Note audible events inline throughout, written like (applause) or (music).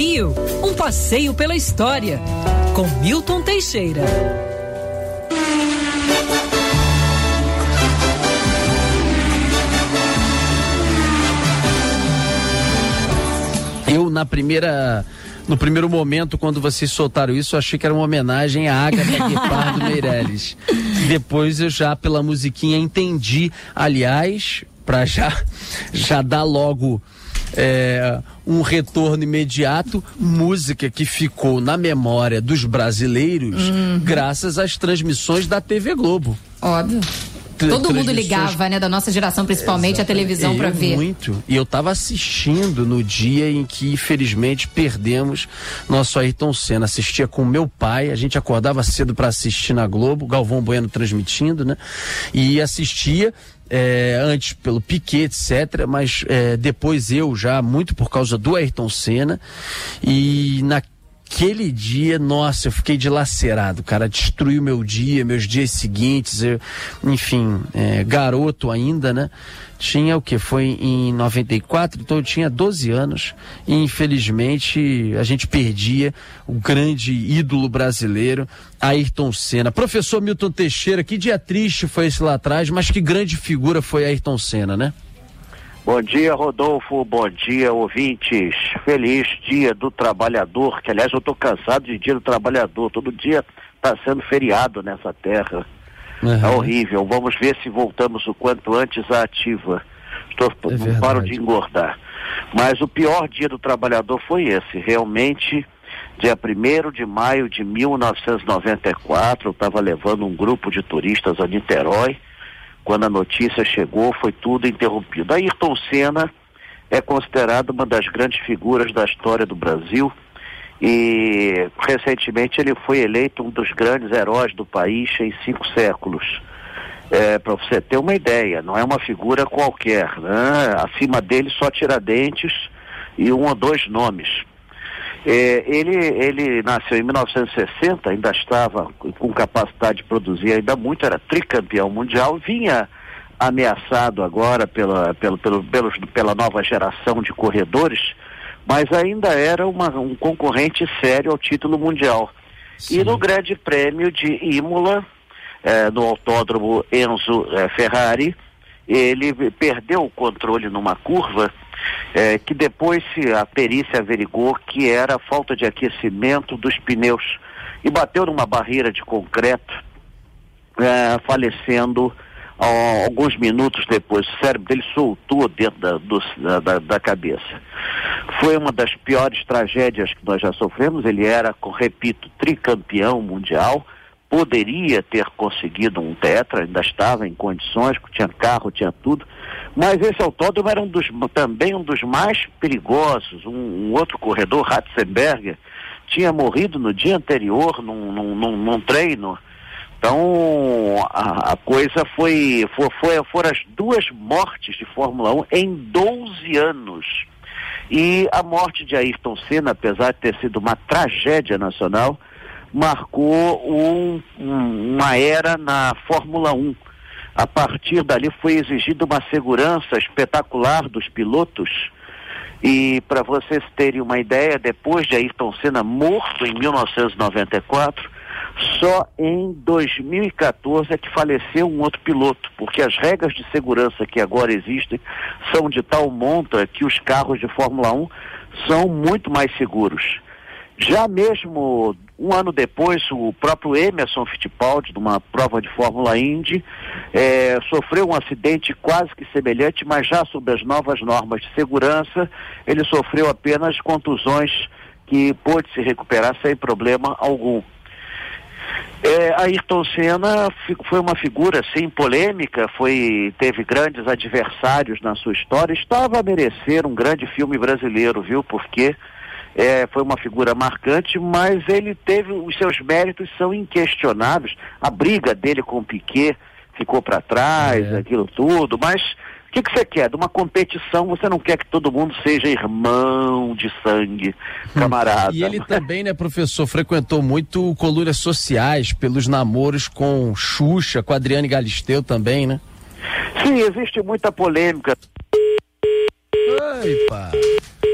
Rio, um passeio pela história, com Milton Teixeira. Eu, na primeira. No primeiro momento, quando vocês soltaram isso, eu achei que era uma homenagem à Agatha (laughs) Guepardo Meirelles. Depois eu já, pela musiquinha, entendi. Aliás, para já, já dar logo é, um retorno imediato, música que ficou na memória dos brasileiros uhum. graças às transmissões da TV Globo. Óbvio. Todo mundo ligava, né? Da nossa geração, principalmente Exatamente. a televisão para ver. Muito. E eu estava assistindo no dia em que, infelizmente, perdemos nosso Ayrton Senna. Assistia com meu pai, a gente acordava cedo para assistir na Globo, Galvão Bueno transmitindo, né? E assistia. É, antes pelo Piquet, etc., mas é, depois eu já, muito por causa do Ayrton Senna, e na aquele dia, nossa, eu fiquei dilacerado, cara, destruiu meu dia, meus dias seguintes, eu, enfim, é, garoto ainda, né? Tinha o que? Foi em 94, então eu tinha 12 anos e infelizmente a gente perdia o grande ídolo brasileiro, Ayrton Senna. Professor Milton Teixeira, que dia triste foi esse lá atrás, mas que grande figura foi Ayrton Senna, né? Bom dia, Rodolfo. Bom dia, ouvintes. Feliz Dia do Trabalhador, que aliás eu estou cansado de Dia do Trabalhador. Todo dia está sendo feriado nessa terra. Uhum. É horrível. Vamos ver se voltamos o quanto antes à ativa. Estou, é não paro de engordar. Mas o pior dia do trabalhador foi esse. Realmente, dia 1 de maio de 1994, eu estava levando um grupo de turistas a Niterói quando a notícia chegou, foi tudo interrompido. Ayrton Senna é considerado uma das grandes figuras da história do Brasil e recentemente ele foi eleito um dos grandes heróis do país em cinco séculos. É, Para você ter uma ideia, não é uma figura qualquer. Né? Acima dele só Tiradentes e um ou dois nomes. É, ele, ele nasceu em 1960, ainda estava com capacidade de produzir ainda muito, era tricampeão mundial, vinha ameaçado agora pela, pelo, pelos, pela nova geração de corredores, mas ainda era uma, um concorrente sério ao título mundial. Sim. E no Grande Prêmio de Imola, é, no Autódromo Enzo é, Ferrari, ele perdeu o controle numa curva é, que depois a perícia averigou que era falta de aquecimento dos pneus e bateu numa barreira de concreto, é, falecendo ó, alguns minutos depois. O cérebro dele soltou dentro da, do, da, da, cabeça. Foi uma das piores tragédias que nós já sofremos. Ele era, repito, tricampeão mundial poderia ter conseguido um tetra, ainda estava em condições, tinha carro, tinha tudo, mas esse autódromo era um dos, também um dos mais perigosos. Um, um outro corredor, Ratzenberger, tinha morrido no dia anterior num, num, num, num treino. Então a, a coisa foi, foi, foi, foram as duas mortes de Fórmula 1 em 12 anos. E a morte de Ayrton Senna, apesar de ter sido uma tragédia nacional, marcou um, um, uma era na Fórmula 1. A partir dali foi exigida uma segurança espetacular dos pilotos. E para vocês terem uma ideia, depois de Ayrton Senna morto em 1994, só em 2014 é que faleceu um outro piloto, porque as regras de segurança que agora existem são de tal monta que os carros de Fórmula 1 são muito mais seguros. Já mesmo um ano depois, o próprio Emerson Fittipaldi, numa prova de Fórmula Indy, é, sofreu um acidente quase que semelhante, mas já sob as novas normas de segurança, ele sofreu apenas contusões que pôde se recuperar sem problema algum. É, Ayrton Senna foi uma figura, sim, polêmica, foi, teve grandes adversários na sua história, estava a merecer um grande filme brasileiro, viu? Porque é, foi uma figura marcante, mas ele teve os seus méritos são inquestionáveis. A briga dele com o Piquet ficou para trás, é. aquilo tudo, mas o que, que você quer? De uma competição, você não quer que todo mundo seja irmão de sangue, (laughs) camarada. E ele também, né, professor, frequentou muito colúrias sociais pelos namoros com Xuxa, com Adriane Galisteu também, né? Sim, existe muita polêmica. Oi, pá.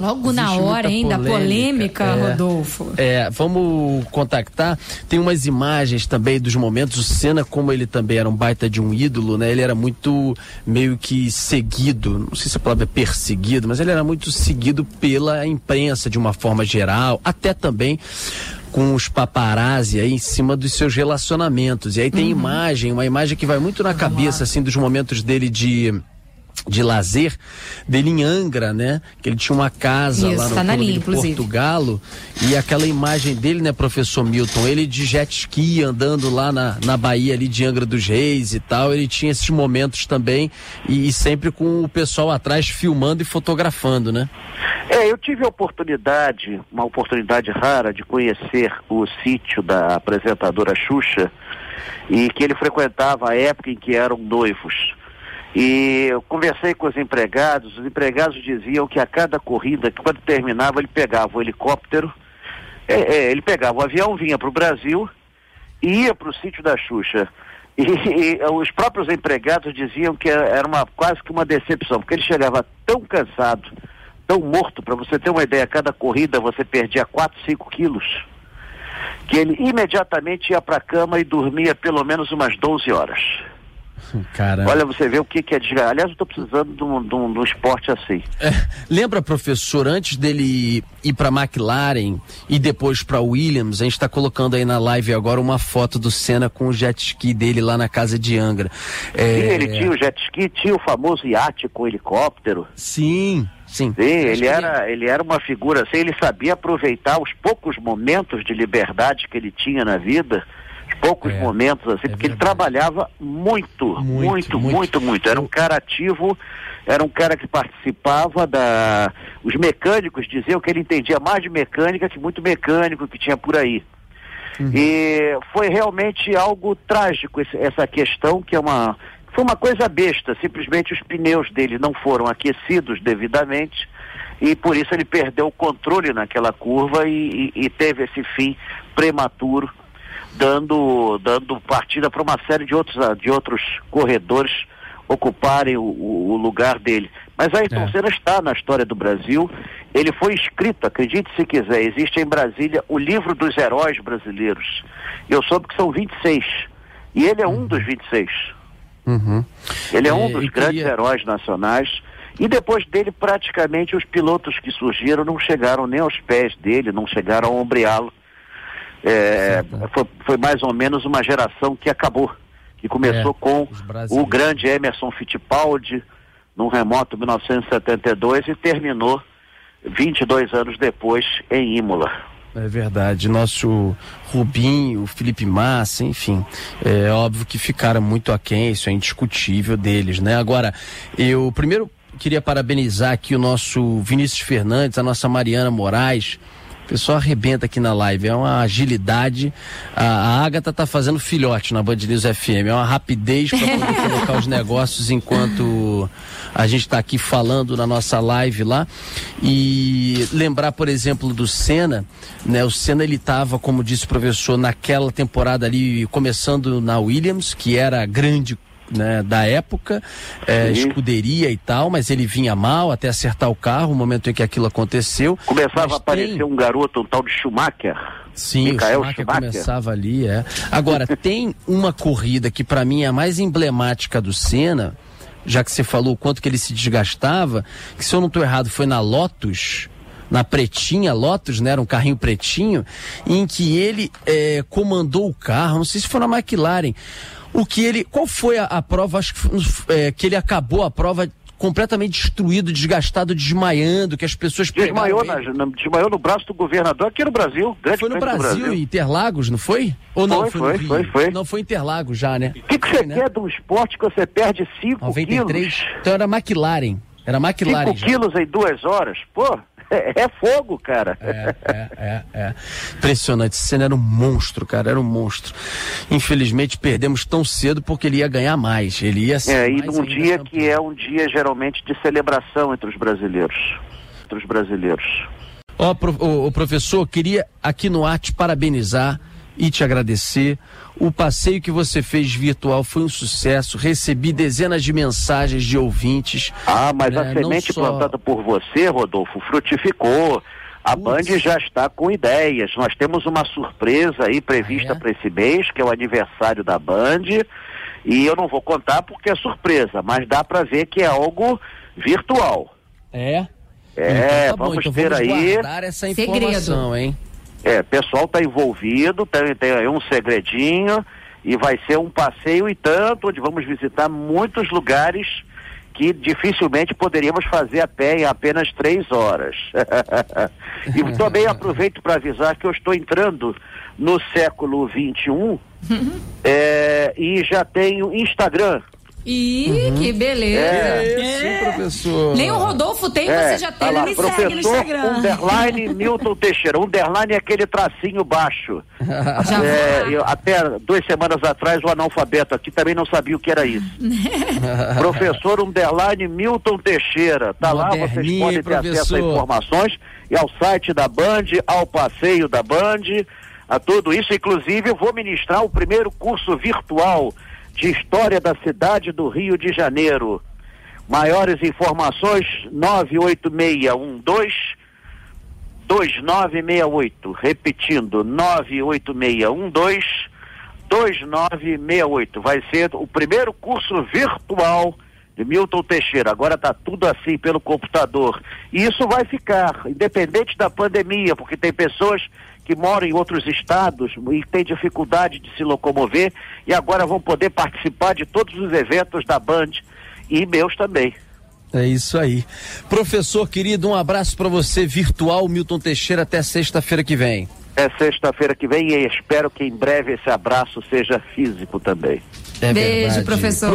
Logo na hora, hein, da polêmica, é, Rodolfo. É, vamos contactar. Tem umas imagens também dos momentos. O Senna, como ele também era um baita de um ídolo, né? Ele era muito meio que seguido, não sei se a palavra é perseguido, mas ele era muito seguido pela imprensa de uma forma geral, até também com os paparazzi aí em cima dos seus relacionamentos. E aí tem uhum. imagem, uma imagem que vai muito na cabeça, assim, dos momentos dele de de lazer dele em Angra, né? Que ele tinha uma casa Isso, lá no tá de Portugalo e aquela imagem dele, né, professor Milton, ele de jet ski andando lá na, na Bahia ali de Angra dos Reis e tal, ele tinha esses momentos também e, e sempre com o pessoal atrás filmando e fotografando, né? É, eu tive a oportunidade, uma oportunidade rara de conhecer o sítio da apresentadora Xuxa e que ele frequentava a época em que eram noivos. E eu conversei com os empregados, os empregados diziam que a cada corrida, quando terminava, ele pegava o helicóptero, é, é, ele pegava o avião, vinha para o Brasil ia para o sítio da Xuxa. E, e, os próprios empregados diziam que era uma, quase que uma decepção, porque ele chegava tão cansado, tão morto, para você ter uma ideia, cada corrida você perdia 4, 5 quilos, que ele imediatamente ia para a cama e dormia pelo menos umas 12 horas. Caramba. Olha, você vê o que, que é desgaste. Aliás, eu estou precisando de um, de, um, de um, esporte assim. É, lembra, professor, antes dele ir para McLaren e depois para Williams, a gente está colocando aí na live agora uma foto do Senna com o jet ski dele lá na casa de Angra. É... Sim, ele tinha o jet ski, tinha o famoso iate com helicóptero. Sim. Sim, Sim ele, era, ele era uma figura assim, ele sabia aproveitar os poucos momentos de liberdade que ele tinha na vida poucos é, momentos, assim, é porque verdade. ele trabalhava muito, muito, muito, muito, muito, Era um cara ativo, era um cara que participava da. Os mecânicos diziam que ele entendia mais de mecânica que muito mecânico que tinha por aí. Uhum. E foi realmente algo trágico esse, essa questão, que é uma. Foi uma coisa besta, simplesmente os pneus dele não foram aquecidos devidamente e por isso ele perdeu o controle naquela curva e, e, e teve esse fim prematuro dando, dando partida para uma série de outros, de outros corredores ocuparem o, o, lugar dele. Mas Ayrton é. Senna está na história do Brasil. Ele foi escrito, acredite se quiser, existe em Brasília o livro dos heróis brasileiros. Eu soube que são 26. E ele é um dos 26. Uhum. Ele é um é, dos grandes queria... heróis nacionais. E depois dele, praticamente, os pilotos que surgiram não chegaram nem aos pés dele, não chegaram a ombreá-lo. É, foi, foi, mais ou menos uma geração que acabou, que começou é, com o grande Emerson Fittipaldi, num remoto 1972, e terminou 22 anos depois em Imola. É verdade. Nosso Rubinho, Felipe Massa, enfim, é óbvio que ficaram muito aquém, isso é indiscutível deles, né? Agora, eu primeiro queria parabenizar aqui o nosso Vinícius Fernandes, a nossa Mariana Moraes, o pessoal arrebenta aqui na live, é uma agilidade. A, a Agatha tá fazendo filhote na Band News FM, é uma rapidez para poder (laughs) colocar os negócios enquanto a gente está aqui falando na nossa live lá. E lembrar, por exemplo, do Senna, né? O Senna ele estava, como disse o professor, naquela temporada ali, começando na Williams, que era grande né, da época, é, escuderia e tal, mas ele vinha mal até acertar o carro, no momento em que aquilo aconteceu. Começava a aparecer tem... um garoto, um tal de Schumacher. Sim, Michael o Schumacher, Schumacher, começava ali, é. Agora, (laughs) tem uma corrida que para mim é a mais emblemática do Senna, já que você falou o quanto que ele se desgastava, que se eu não estou errado foi na Lotus, na pretinha Lotus, né? Era um carrinho pretinho, em que ele é, comandou o carro, não sei se foi na McLaren, o que ele. Qual foi a, a prova? Acho que, é, que ele acabou a prova completamente destruído, desgastado, desmaiando, que as pessoas desmaiou, na, na, desmaiou no braço do governador aqui no Brasil. Foi no Brasil, Brasil, Interlagos, não foi? Ou não? Foi, foi, foi, foi, Não foi Interlagos já, né? O que, que você né? quer de um esporte que você perde 5 quilos? Então era McLaren. Era McLaren. 5 quilos em duas horas? Pô, é, fogo, cara. É, é, é, é. Impressionante. Esse cena era um monstro, cara. Era um monstro. Infelizmente perdemos tão cedo porque ele ia ganhar mais. Ele ia ser. É, e num dia campeão. que é um dia geralmente de celebração entre os brasileiros. Entre os brasileiros. Ó, oh, pro, oh, professor, queria aqui no ar te parabenizar e te agradecer. O passeio que você fez virtual foi um sucesso. Recebi dezenas de mensagens de ouvintes. Ah, mas né? a semente só... plantada por você, Rodolfo, frutificou. A Band já está com ideias. Nós temos uma surpresa aí prevista ah, é? para esse mês, que é o aniversário da Band. E eu não vou contar porque é surpresa, mas dá para ver que é algo virtual. É? É, então tá vamos então ter vamos aí. essa informação, Segredo. hein? É, o pessoal está envolvido, tem, tem aí um segredinho e vai ser um passeio e tanto, onde vamos visitar muitos lugares que dificilmente poderíamos fazer a pé em apenas três horas. (laughs) e também (laughs) aproveito para avisar que eu estou entrando no século XXI uhum. é, e já tenho Instagram. Ih, uhum. que beleza. É, é. Sim, professor. Nem o Rodolfo tem, é, você já tem. Lá, Ele me professor segue no Instagram. Underline Milton Teixeira. Underline é aquele tracinho baixo. Já é, eu, até duas semanas atrás, o analfabeto aqui também não sabia o que era isso. (laughs) professor Underline Milton Teixeira. Tá lá, vocês podem ter acesso a informações e ao site da Band, ao passeio da Band, a tudo isso. Inclusive, eu vou ministrar o primeiro curso virtual de História da cidade do Rio de Janeiro. Maiores informações 98612 2968. Repetindo, 98612 2968. Vai ser o primeiro curso virtual de Milton Teixeira. Agora está tudo assim pelo computador. E isso vai ficar, independente da pandemia, porque tem pessoas que moram em outros estados e têm dificuldade de se locomover e agora vão poder participar de todos os eventos da Band e meus também. É isso aí. Professor querido, um abraço para você virtual, Milton Teixeira, até sexta-feira que vem. É sexta-feira que vem e espero que em breve esse abraço seja físico também. É Beijo, verdade. professor.